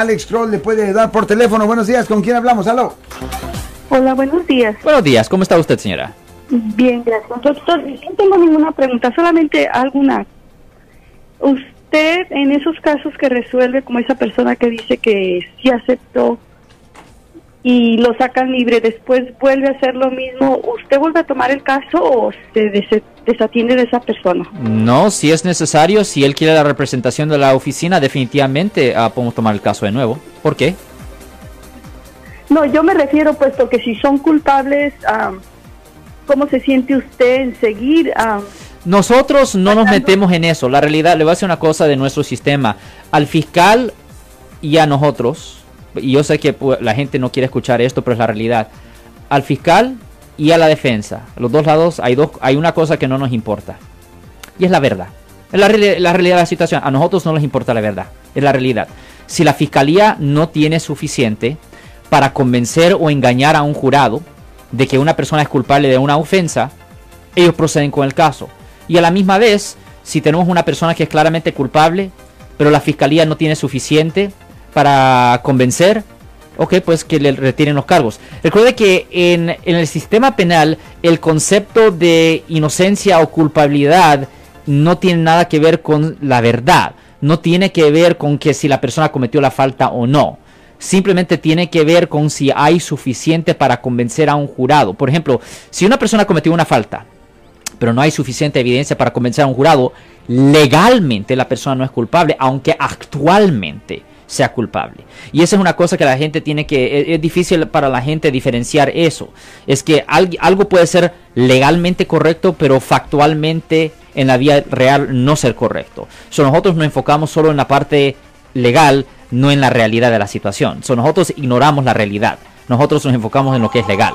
Alex Kroll le puede dar por teléfono. Buenos días, ¿con quién hablamos? Aló. Hola, buenos días. Buenos días, ¿cómo está usted, señora? Bien, gracias. Doctor, no tengo ninguna pregunta, solamente alguna. Usted, en esos casos que resuelve, como esa persona que dice que sí aceptó y lo sacan libre, después vuelve a hacer lo mismo, ¿usted vuelve a tomar el caso o se des- desatiende de esa persona? No, si es necesario, si él quiere la representación de la oficina, definitivamente ah, podemos tomar el caso de nuevo. ¿Por qué? No, yo me refiero, puesto que si son culpables, ah, ¿cómo se siente usted en seguir? ah, Nosotros no nos metemos en eso. La realidad, le voy a decir una cosa de nuestro sistema. Al fiscal y a nosotros, y yo sé que pues, la gente no quiere escuchar esto, pero es la realidad. Al fiscal y a la defensa, los dos lados, hay, dos, hay una cosa que no nos importa. Y es la verdad. Es la, la realidad de la situación. A nosotros no nos importa la verdad. Es la realidad. Si la fiscalía no tiene suficiente para convencer o engañar a un jurado de que una persona es culpable de una ofensa, ellos proceden con el caso. Y a la misma vez, si tenemos una persona que es claramente culpable, pero la fiscalía no tiene suficiente para convencer, ok, pues que le retiren los cargos. Recuerde que en, en el sistema penal el concepto de inocencia o culpabilidad no tiene nada que ver con la verdad. No tiene que ver con que si la persona cometió la falta o no. Simplemente tiene que ver con si hay suficiente para convencer a un jurado. Por ejemplo, si una persona cometió una falta, pero no hay suficiente evidencia para convencer a un jurado, legalmente la persona no es culpable, aunque actualmente sea culpable. Y esa es una cosa que la gente tiene que, es, es difícil para la gente diferenciar eso. Es que al- algo puede ser legalmente correcto, pero factualmente en la vida real no ser correcto. So, nosotros nos enfocamos solo en la parte legal, no en la realidad de la situación. So, nosotros ignoramos la realidad. Nosotros nos enfocamos en lo que es legal.